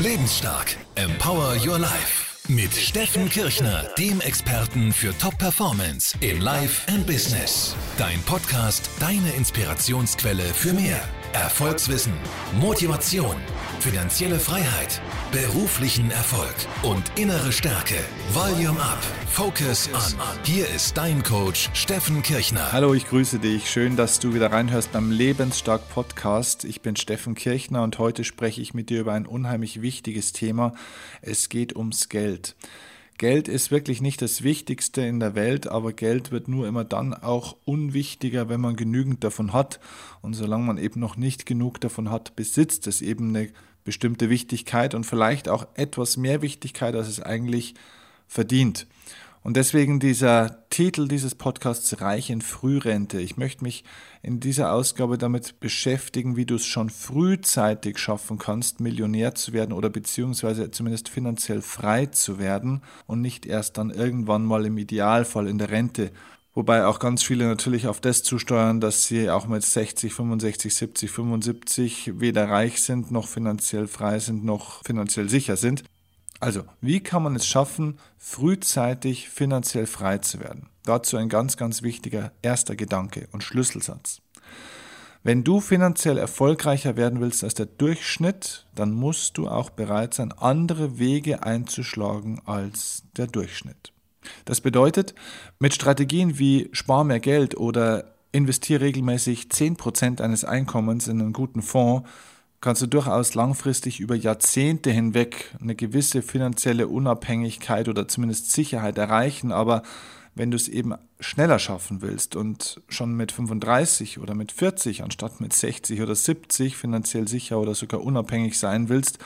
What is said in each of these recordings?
Lebensstark. Empower Your Life. Mit Steffen Kirchner, dem Experten für Top-Performance in Life and Business. Dein Podcast, deine Inspirationsquelle für mehr. Erfolgswissen, Motivation, finanzielle Freiheit, beruflichen Erfolg und innere Stärke. Volume Up. Focus On. Hier ist dein Coach Steffen Kirchner. Hallo, ich grüße dich. Schön, dass du wieder reinhörst beim Lebensstark Podcast. Ich bin Steffen Kirchner und heute spreche ich mit dir über ein unheimlich wichtiges Thema. Es geht ums Geld. Geld ist wirklich nicht das Wichtigste in der Welt, aber Geld wird nur immer dann auch unwichtiger, wenn man genügend davon hat. Und solange man eben noch nicht genug davon hat, besitzt es eben eine bestimmte Wichtigkeit und vielleicht auch etwas mehr Wichtigkeit, als es eigentlich verdient. Und deswegen dieser Titel dieses Podcasts Reich in Frührente. Ich möchte mich in dieser Ausgabe damit beschäftigen, wie du es schon frühzeitig schaffen kannst, Millionär zu werden oder beziehungsweise zumindest finanziell frei zu werden und nicht erst dann irgendwann mal im Idealfall in der Rente. Wobei auch ganz viele natürlich auf das zusteuern, dass sie auch mit 60, 65, 70, 75 weder reich sind, noch finanziell frei sind, noch finanziell sicher sind. Also, wie kann man es schaffen, frühzeitig finanziell frei zu werden? Dazu ein ganz, ganz wichtiger erster Gedanke und Schlüsselsatz. Wenn du finanziell erfolgreicher werden willst als der Durchschnitt, dann musst du auch bereit sein, andere Wege einzuschlagen als der Durchschnitt. Das bedeutet, mit Strategien wie Spar mehr Geld oder investiere regelmäßig 10% eines Einkommens in einen guten Fonds kannst du durchaus langfristig über Jahrzehnte hinweg eine gewisse finanzielle Unabhängigkeit oder zumindest Sicherheit erreichen. Aber wenn du es eben schneller schaffen willst und schon mit 35 oder mit 40 anstatt mit 60 oder 70 finanziell sicher oder sogar unabhängig sein willst,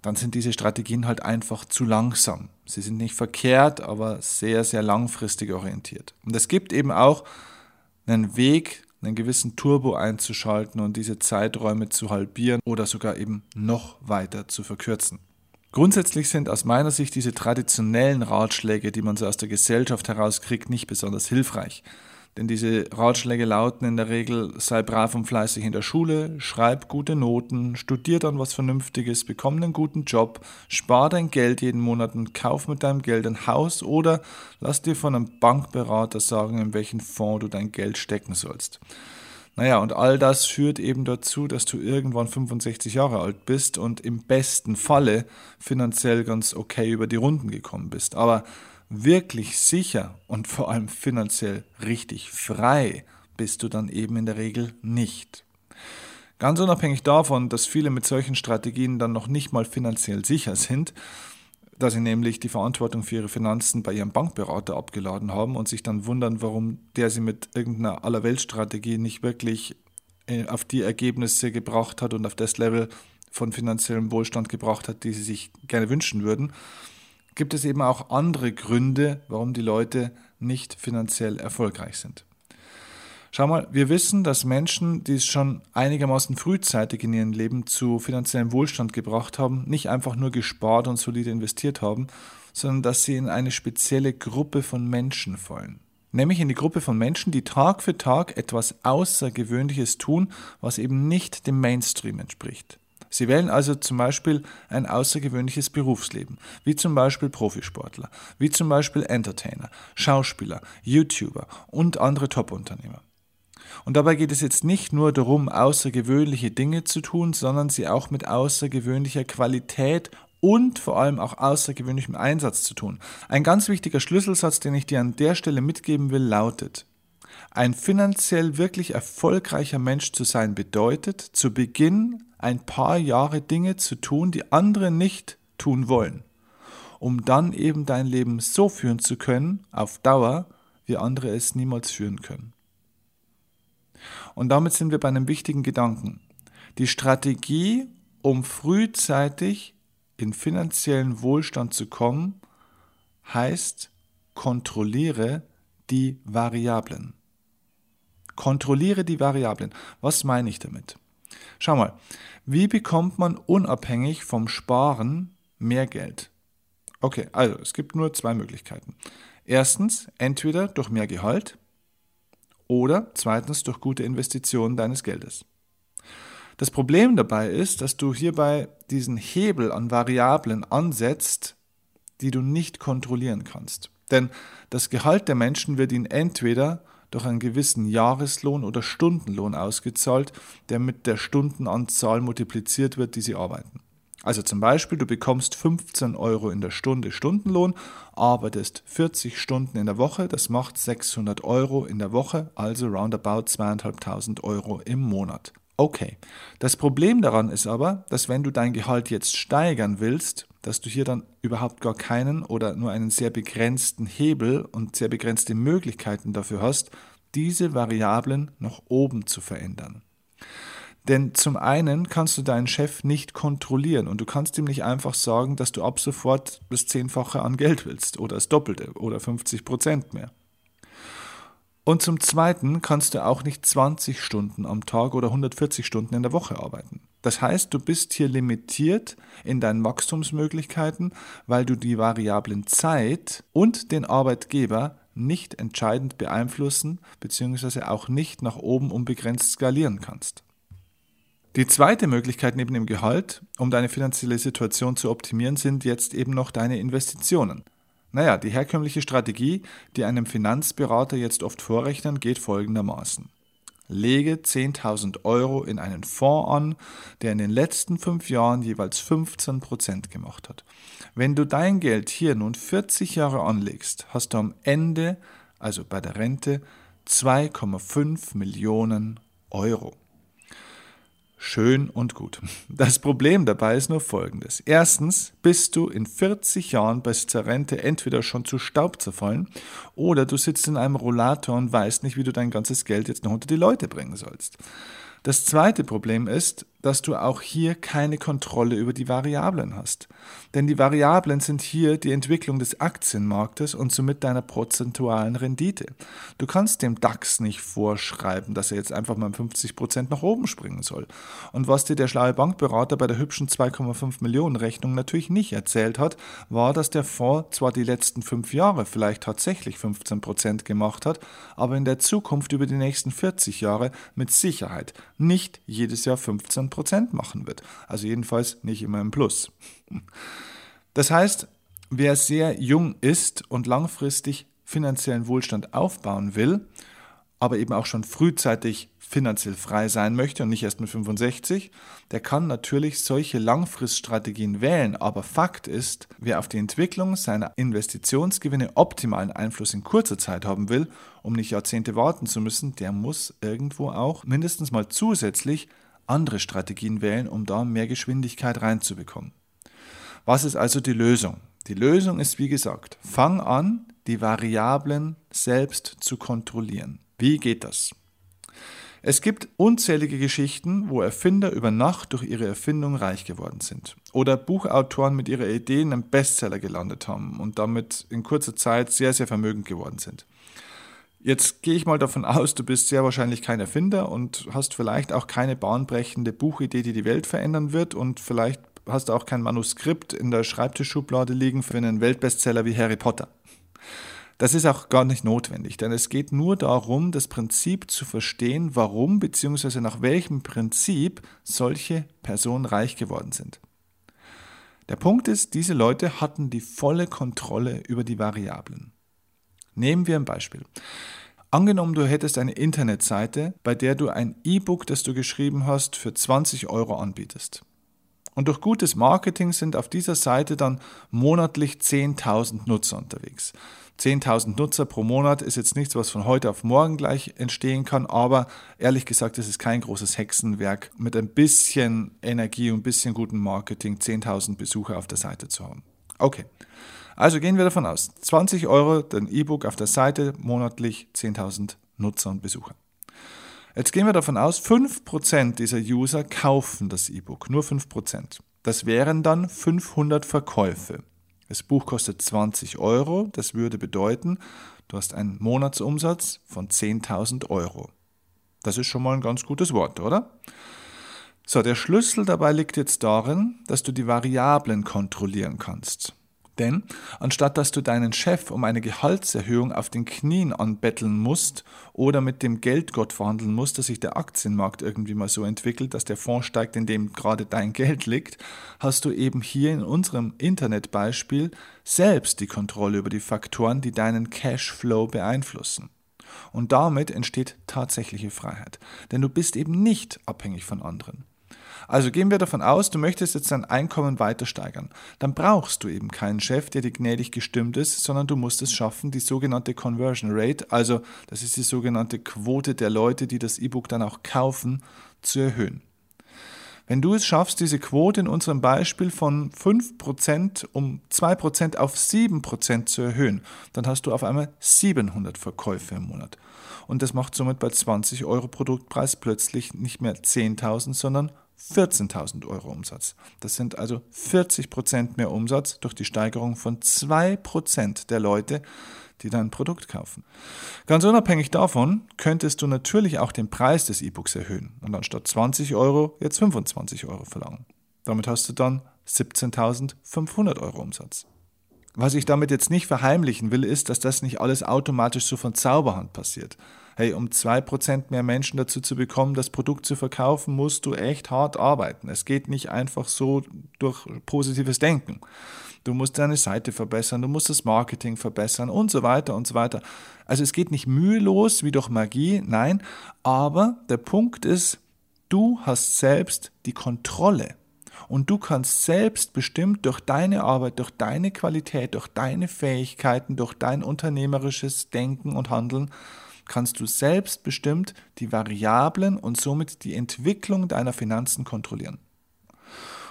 dann sind diese Strategien halt einfach zu langsam. Sie sind nicht verkehrt, aber sehr, sehr langfristig orientiert. Und es gibt eben auch einen Weg, einen gewissen Turbo einzuschalten und diese Zeiträume zu halbieren oder sogar eben noch weiter zu verkürzen. Grundsätzlich sind aus meiner Sicht diese traditionellen Ratschläge, die man so aus der Gesellschaft herauskriegt, nicht besonders hilfreich. Denn diese Ratschläge lauten in der Regel, sei brav und fleißig in der Schule, schreib gute Noten, studier dann was Vernünftiges, bekomm einen guten Job, spar dein Geld jeden Monat und kauf mit deinem Geld ein Haus oder lass dir von einem Bankberater sagen, in welchen Fonds du dein Geld stecken sollst. Naja, und all das führt eben dazu, dass du irgendwann 65 Jahre alt bist und im besten Falle finanziell ganz okay über die Runden gekommen bist. Aber wirklich sicher und vor allem finanziell richtig frei bist du dann eben in der Regel nicht. Ganz unabhängig davon, dass viele mit solchen Strategien dann noch nicht mal finanziell sicher sind, da sie nämlich die Verantwortung für ihre Finanzen bei ihrem Bankberater abgeladen haben und sich dann wundern, warum der sie mit irgendeiner Allerweltstrategie nicht wirklich äh, auf die Ergebnisse gebracht hat und auf das Level von finanziellem Wohlstand gebracht hat, die sie sich gerne wünschen würden gibt es eben auch andere Gründe, warum die Leute nicht finanziell erfolgreich sind. Schau mal, wir wissen, dass Menschen, die es schon einigermaßen frühzeitig in ihrem Leben zu finanziellem Wohlstand gebracht haben, nicht einfach nur gespart und solide investiert haben, sondern dass sie in eine spezielle Gruppe von Menschen fallen. Nämlich in die Gruppe von Menschen, die Tag für Tag etwas Außergewöhnliches tun, was eben nicht dem Mainstream entspricht. Sie wählen also zum Beispiel ein außergewöhnliches Berufsleben, wie zum Beispiel Profisportler, wie zum Beispiel Entertainer, Schauspieler, YouTuber und andere Topunternehmer. Und dabei geht es jetzt nicht nur darum, außergewöhnliche Dinge zu tun, sondern sie auch mit außergewöhnlicher Qualität und vor allem auch außergewöhnlichem Einsatz zu tun. Ein ganz wichtiger Schlüsselsatz, den ich dir an der Stelle mitgeben will, lautet, ein finanziell wirklich erfolgreicher Mensch zu sein bedeutet, zu Beginn ein paar Jahre Dinge zu tun, die andere nicht tun wollen, um dann eben dein Leben so führen zu können, auf Dauer, wie andere es niemals führen können. Und damit sind wir bei einem wichtigen Gedanken. Die Strategie, um frühzeitig in finanziellen Wohlstand zu kommen, heißt, kontrolliere die Variablen. Kontrolliere die Variablen. Was meine ich damit? Schau mal, wie bekommt man unabhängig vom Sparen mehr Geld? Okay, also es gibt nur zwei Möglichkeiten. Erstens, entweder durch mehr Gehalt oder zweitens durch gute Investitionen deines Geldes. Das Problem dabei ist, dass du hierbei diesen Hebel an Variablen ansetzt, die du nicht kontrollieren kannst. Denn das Gehalt der Menschen wird ihnen entweder durch einen gewissen Jahreslohn oder Stundenlohn ausgezahlt, der mit der Stundenanzahl multipliziert wird, die sie arbeiten. Also zum Beispiel, du bekommst 15 Euro in der Stunde Stundenlohn, arbeitest 40 Stunden in der Woche, das macht 600 Euro in der Woche, also roundabout 2.500 Euro im Monat. Okay, das Problem daran ist aber, dass wenn du dein Gehalt jetzt steigern willst, dass du hier dann überhaupt gar keinen oder nur einen sehr begrenzten Hebel und sehr begrenzte Möglichkeiten dafür hast, diese Variablen nach oben zu verändern. Denn zum einen kannst du deinen Chef nicht kontrollieren und du kannst ihm nicht einfach sagen, dass du ab sofort das Zehnfache an Geld willst oder das Doppelte oder 50 Prozent mehr. Und zum Zweiten kannst du auch nicht 20 Stunden am Tag oder 140 Stunden in der Woche arbeiten. Das heißt, du bist hier limitiert in deinen Wachstumsmöglichkeiten, weil du die Variablen Zeit und den Arbeitgeber nicht entscheidend beeinflussen bzw. auch nicht nach oben unbegrenzt skalieren kannst. Die zweite Möglichkeit neben dem Gehalt, um deine finanzielle Situation zu optimieren, sind jetzt eben noch deine Investitionen. Naja, die herkömmliche Strategie, die einem Finanzberater jetzt oft vorrechnen, geht folgendermaßen. Lege 10.000 Euro in einen Fonds an, der in den letzten fünf Jahren jeweils 15% gemacht hat. Wenn du dein Geld hier nun 40 Jahre anlegst, hast du am Ende, also bei der Rente, 2,5 Millionen Euro. Schön und gut. Das Problem dabei ist nur folgendes. Erstens bist du in 40 Jahren bis zur Rente entweder schon zu Staub zerfallen oder du sitzt in einem Rollator und weißt nicht, wie du dein ganzes Geld jetzt noch unter die Leute bringen sollst. Das zweite Problem ist, dass du auch hier keine Kontrolle über die Variablen hast. Denn die Variablen sind hier die Entwicklung des Aktienmarktes und somit deiner prozentualen Rendite. Du kannst dem DAX nicht vorschreiben, dass er jetzt einfach mal 50 Prozent nach oben springen soll. Und was dir der schlaue Bankberater bei der hübschen 2,5 Millionen Rechnung natürlich nicht erzählt hat, war, dass der Fonds zwar die letzten fünf Jahre vielleicht tatsächlich 15 Prozent gemacht hat, aber in der Zukunft über die nächsten 40 Jahre mit Sicherheit nicht jedes Jahr 15 Prozent machen wird. Also jedenfalls nicht immer im Plus. Das heißt, wer sehr jung ist und langfristig finanziellen Wohlstand aufbauen will, aber eben auch schon frühzeitig finanziell frei sein möchte und nicht erst mit 65, der kann natürlich solche Langfriststrategien wählen. Aber Fakt ist, wer auf die Entwicklung seiner Investitionsgewinne optimalen Einfluss in kurzer Zeit haben will, um nicht Jahrzehnte warten zu müssen, der muss irgendwo auch mindestens mal zusätzlich andere Strategien wählen, um da mehr Geschwindigkeit reinzubekommen. Was ist also die Lösung? Die Lösung ist, wie gesagt, fang an, die Variablen selbst zu kontrollieren. Wie geht das? Es gibt unzählige Geschichten, wo Erfinder über Nacht durch ihre Erfindung reich geworden sind. Oder Buchautoren mit ihrer Idee in einem Bestseller gelandet haben und damit in kurzer Zeit sehr, sehr vermögend geworden sind. Jetzt gehe ich mal davon aus, du bist sehr wahrscheinlich kein Erfinder und hast vielleicht auch keine bahnbrechende Buchidee, die die Welt verändern wird und vielleicht hast du auch kein Manuskript in der Schreibtischschublade liegen für einen Weltbestseller wie Harry Potter. Das ist auch gar nicht notwendig, denn es geht nur darum, das Prinzip zu verstehen, warum bzw. nach welchem Prinzip solche Personen reich geworden sind. Der Punkt ist, diese Leute hatten die volle Kontrolle über die Variablen. Nehmen wir ein Beispiel. Angenommen, du hättest eine Internetseite, bei der du ein E-Book, das du geschrieben hast, für 20 Euro anbietest. Und durch gutes Marketing sind auf dieser Seite dann monatlich 10.000 Nutzer unterwegs. 10.000 Nutzer pro Monat ist jetzt nichts, was von heute auf morgen gleich entstehen kann, aber ehrlich gesagt, es ist kein großes Hexenwerk, mit ein bisschen Energie und ein bisschen gutem Marketing 10.000 Besucher auf der Seite zu haben. Okay, also gehen wir davon aus, 20 Euro dein E-Book auf der Seite, monatlich 10.000 Nutzer und Besucher. Jetzt gehen wir davon aus, 5% dieser User kaufen das E-Book, nur 5%. Das wären dann 500 Verkäufe. Das Buch kostet 20 Euro, das würde bedeuten, du hast einen Monatsumsatz von 10.000 Euro. Das ist schon mal ein ganz gutes Wort, oder? So, der Schlüssel dabei liegt jetzt darin, dass du die Variablen kontrollieren kannst. Denn anstatt dass du deinen Chef um eine Gehaltserhöhung auf den Knien anbetteln musst oder mit dem Geldgott verhandeln musst, dass sich der Aktienmarkt irgendwie mal so entwickelt, dass der Fonds steigt, in dem gerade dein Geld liegt, hast du eben hier in unserem Internetbeispiel selbst die Kontrolle über die Faktoren, die deinen Cashflow beeinflussen. Und damit entsteht tatsächliche Freiheit. Denn du bist eben nicht abhängig von anderen. Also gehen wir davon aus, du möchtest jetzt dein Einkommen weiter steigern. Dann brauchst du eben keinen Chef, der dir gnädig gestimmt ist, sondern du musst es schaffen, die sogenannte Conversion Rate, also das ist die sogenannte Quote der Leute, die das E-Book dann auch kaufen, zu erhöhen. Wenn du es schaffst, diese Quote in unserem Beispiel von 5% um 2% auf 7% zu erhöhen, dann hast du auf einmal 700 Verkäufe im Monat. Und das macht somit bei 20 Euro Produktpreis plötzlich nicht mehr 10.000, sondern 14.000 Euro Umsatz. Das sind also 40 Prozent mehr Umsatz durch die Steigerung von 2 Prozent der Leute, die dein Produkt kaufen. Ganz unabhängig davon könntest du natürlich auch den Preis des E-Books erhöhen und anstatt 20 Euro jetzt 25 Euro verlangen. Damit hast du dann 17.500 Euro Umsatz. Was ich damit jetzt nicht verheimlichen will, ist, dass das nicht alles automatisch so von Zauberhand passiert. Hey, um 2% mehr Menschen dazu zu bekommen, das Produkt zu verkaufen, musst du echt hart arbeiten. Es geht nicht einfach so durch positives Denken. Du musst deine Seite verbessern, du musst das Marketing verbessern und so weiter und so weiter. Also es geht nicht mühelos wie durch Magie, nein, aber der Punkt ist, du hast selbst die Kontrolle. Und du kannst selbst bestimmt durch deine Arbeit, durch deine Qualität, durch deine Fähigkeiten, durch dein unternehmerisches Denken und Handeln, kannst du selbstbestimmt die Variablen und somit die Entwicklung deiner Finanzen kontrollieren.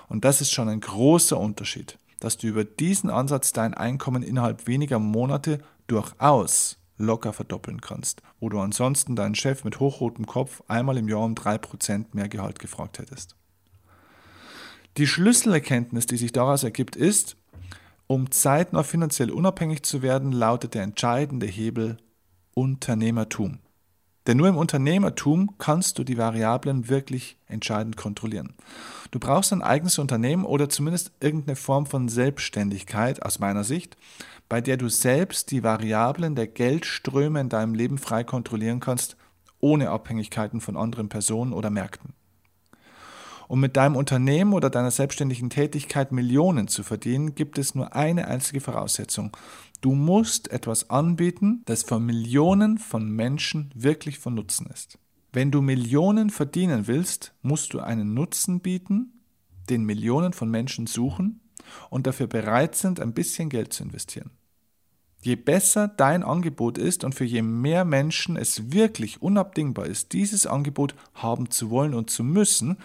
Und das ist schon ein großer Unterschied, dass du über diesen Ansatz dein Einkommen innerhalb weniger Monate durchaus locker verdoppeln kannst, wo du ansonsten deinen Chef mit hochrotem Kopf einmal im Jahr um 3% mehr Gehalt gefragt hättest. Die Schlüsselerkenntnis, die sich daraus ergibt, ist, um zeitnah finanziell unabhängig zu werden, lautet der entscheidende Hebel Unternehmertum. Denn nur im Unternehmertum kannst du die Variablen wirklich entscheidend kontrollieren. Du brauchst ein eigenes Unternehmen oder zumindest irgendeine Form von Selbstständigkeit aus meiner Sicht, bei der du selbst die Variablen der Geldströme in deinem Leben frei kontrollieren kannst, ohne Abhängigkeiten von anderen Personen oder Märkten. Um mit deinem Unternehmen oder deiner selbstständigen Tätigkeit Millionen zu verdienen, gibt es nur eine einzige Voraussetzung. Du musst etwas anbieten, das für Millionen von Menschen wirklich von Nutzen ist. Wenn du Millionen verdienen willst, musst du einen Nutzen bieten, den Millionen von Menschen suchen und dafür bereit sind, ein bisschen Geld zu investieren. Je besser dein Angebot ist und für je mehr Menschen es wirklich unabdingbar ist, dieses Angebot haben zu wollen und zu müssen,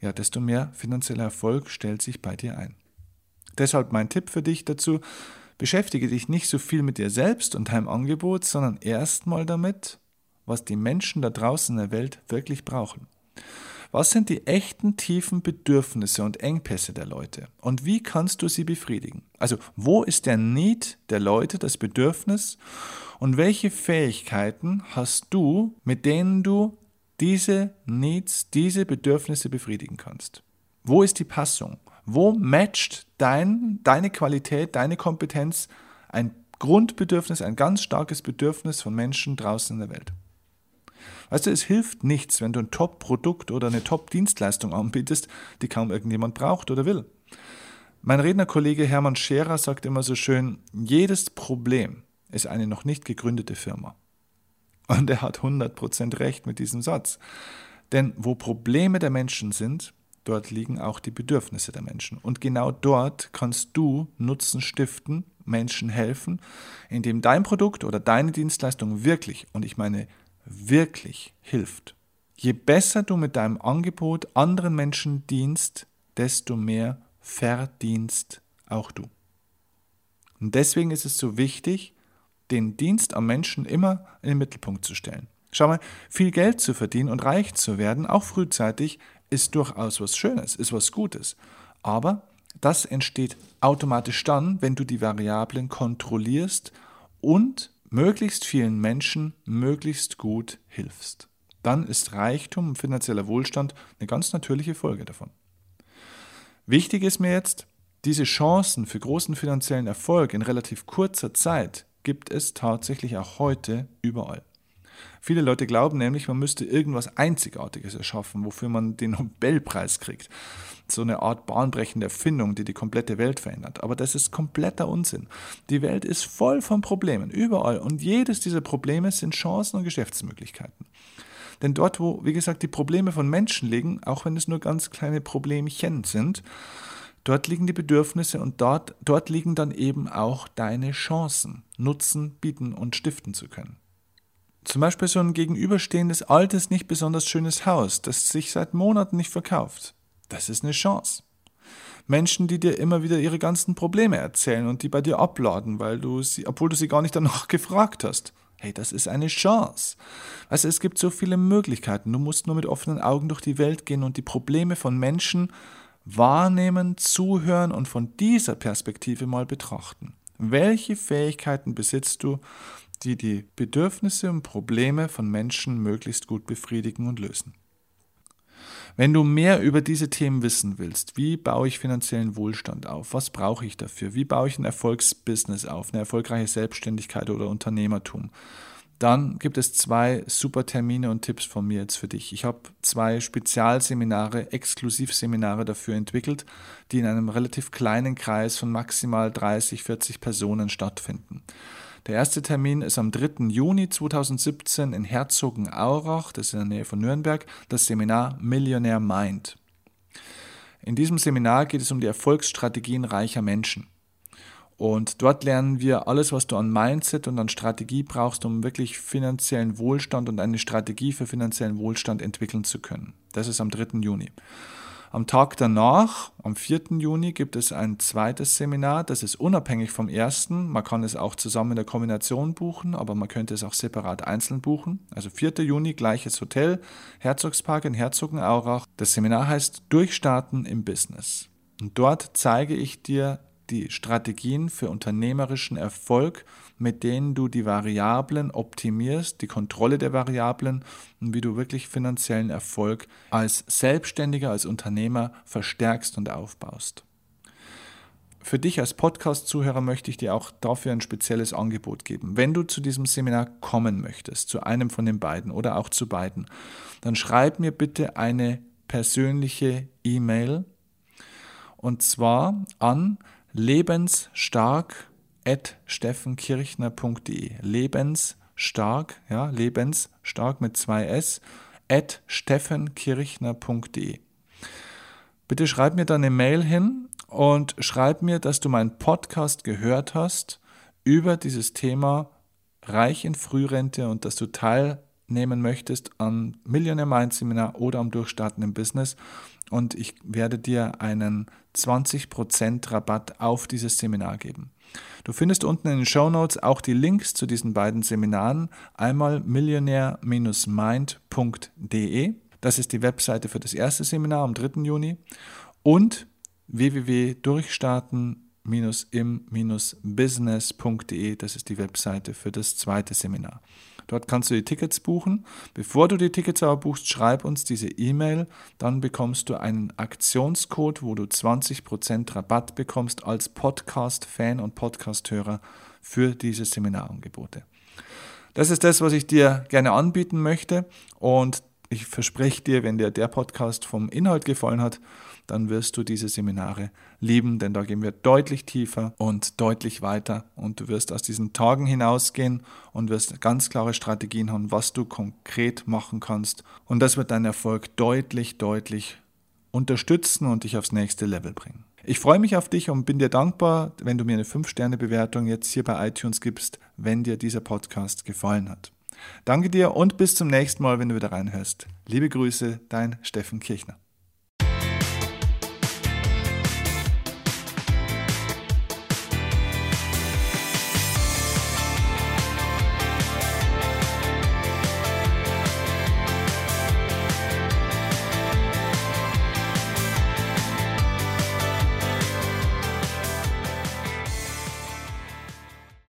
ja, desto mehr finanzieller Erfolg stellt sich bei dir ein. Deshalb mein Tipp für dich dazu, beschäftige dich nicht so viel mit dir selbst und deinem Angebot, sondern erstmal damit, was die Menschen da draußen in der Welt wirklich brauchen. Was sind die echten tiefen Bedürfnisse und Engpässe der Leute? Und wie kannst du sie befriedigen? Also, wo ist der Need der Leute, das Bedürfnis? Und welche Fähigkeiten hast du, mit denen du diese Needs, diese Bedürfnisse befriedigen kannst. Wo ist die Passung? Wo matcht dein, deine Qualität, deine Kompetenz ein Grundbedürfnis, ein ganz starkes Bedürfnis von Menschen draußen in der Welt? Weißt du, es hilft nichts, wenn du ein Top-Produkt oder eine Top-Dienstleistung anbietest, die kaum irgendjemand braucht oder will. Mein Rednerkollege Hermann Scherer sagt immer so schön, jedes Problem ist eine noch nicht gegründete Firma. Und er hat 100% recht mit diesem Satz. Denn wo Probleme der Menschen sind, dort liegen auch die Bedürfnisse der Menschen. Und genau dort kannst du Nutzen stiften, Menschen helfen, indem dein Produkt oder deine Dienstleistung wirklich, und ich meine wirklich, hilft. Je besser du mit deinem Angebot anderen Menschen dienst, desto mehr verdienst auch du. Und deswegen ist es so wichtig, den Dienst am Menschen immer in den Mittelpunkt zu stellen. Schau mal, viel Geld zu verdienen und reich zu werden, auch frühzeitig, ist durchaus was Schönes, ist was Gutes. Aber das entsteht automatisch dann, wenn du die Variablen kontrollierst und möglichst vielen Menschen möglichst gut hilfst. Dann ist Reichtum und finanzieller Wohlstand eine ganz natürliche Folge davon. Wichtig ist mir jetzt, diese Chancen für großen finanziellen Erfolg in relativ kurzer Zeit gibt es tatsächlich auch heute überall. Viele Leute glauben nämlich, man müsste irgendwas Einzigartiges erschaffen, wofür man den Nobelpreis kriegt. So eine Art bahnbrechende Erfindung, die die komplette Welt verändert. Aber das ist kompletter Unsinn. Die Welt ist voll von Problemen, überall. Und jedes dieser Probleme sind Chancen und Geschäftsmöglichkeiten. Denn dort, wo, wie gesagt, die Probleme von Menschen liegen, auch wenn es nur ganz kleine Problemchen sind, dort liegen die Bedürfnisse und dort, dort liegen dann eben auch deine Chancen, Nutzen bieten und stiften zu können. Zum Beispiel so ein gegenüberstehendes altes, nicht besonders schönes Haus, das sich seit Monaten nicht verkauft. Das ist eine Chance. Menschen, die dir immer wieder ihre ganzen Probleme erzählen und die bei dir abladen, weil du sie, obwohl du sie gar nicht danach gefragt hast. Hey, das ist eine Chance. Also es gibt so viele Möglichkeiten. Du musst nur mit offenen Augen durch die Welt gehen und die Probleme von Menschen wahrnehmen, zuhören und von dieser Perspektive mal betrachten. Welche Fähigkeiten besitzt du, die die Bedürfnisse und Probleme von Menschen möglichst gut befriedigen und lösen. Wenn du mehr über diese Themen wissen willst, wie baue ich finanziellen Wohlstand auf, was brauche ich dafür, wie baue ich ein Erfolgsbusiness auf, eine erfolgreiche Selbstständigkeit oder Unternehmertum, dann gibt es zwei super Termine und Tipps von mir jetzt für dich. Ich habe zwei Spezialseminare, Exklusivseminare dafür entwickelt, die in einem relativ kleinen Kreis von maximal 30, 40 Personen stattfinden. Der erste Termin ist am 3. Juni 2017 in Herzogenaurach, das ist in der Nähe von Nürnberg, das Seminar Millionaire Mind. In diesem Seminar geht es um die Erfolgsstrategien reicher Menschen. Und dort lernen wir alles, was du an Mindset und an Strategie brauchst, um wirklich finanziellen Wohlstand und eine Strategie für finanziellen Wohlstand entwickeln zu können. Das ist am 3. Juni. Am Tag danach, am 4. Juni, gibt es ein zweites Seminar. Das ist unabhängig vom ersten. Man kann es auch zusammen in der Kombination buchen, aber man könnte es auch separat einzeln buchen. Also 4. Juni, gleiches Hotel, Herzogspark in Herzogenaurach. Das Seminar heißt Durchstarten im Business. Und dort zeige ich dir die Strategien für unternehmerischen Erfolg, mit denen du die Variablen optimierst, die Kontrolle der Variablen und wie du wirklich finanziellen Erfolg als Selbstständiger, als Unternehmer verstärkst und aufbaust. Für dich als Podcast-Zuhörer möchte ich dir auch dafür ein spezielles Angebot geben. Wenn du zu diesem Seminar kommen möchtest, zu einem von den beiden oder auch zu beiden, dann schreib mir bitte eine persönliche E-Mail und zwar an lebensstark steffenkirchner.de. Lebensstark, ja, lebensstark mit zwei S, at steffenkirchner.de. Bitte schreib mir da eine Mail hin und schreib mir, dass du meinen Podcast gehört hast über dieses Thema Reich in Frührente und dass du teilnehmen möchtest am Millionaire Mind Seminar oder am Durchstarten im Business. Und ich werde dir einen 20% Rabatt auf dieses Seminar geben. Du findest unten in den Show Notes auch die Links zu diesen beiden Seminaren. Einmal millionär-mind.de, das ist die Webseite für das erste Seminar am 3. Juni, und www.durchstarten-im-business.de, das ist die Webseite für das zweite Seminar. Dort kannst du die Tickets buchen. Bevor du die Tickets aber buchst, schreib uns diese E-Mail. Dann bekommst du einen Aktionscode, wo du 20% Rabatt bekommst als Podcast-Fan und Podcast-Hörer für diese Seminarangebote. Das ist das, was ich dir gerne anbieten möchte. Und ich verspreche dir, wenn dir der Podcast vom Inhalt gefallen hat, dann wirst du diese Seminare lieben, denn da gehen wir deutlich tiefer und deutlich weiter und du wirst aus diesen Tagen hinausgehen und wirst ganz klare Strategien haben, was du konkret machen kannst und das wird deinen Erfolg deutlich, deutlich unterstützen und dich aufs nächste Level bringen. Ich freue mich auf dich und bin dir dankbar, wenn du mir eine 5-Sterne-Bewertung jetzt hier bei iTunes gibst, wenn dir dieser Podcast gefallen hat. Danke dir und bis zum nächsten Mal, wenn du wieder reinhörst. Liebe Grüße, dein Steffen Kirchner.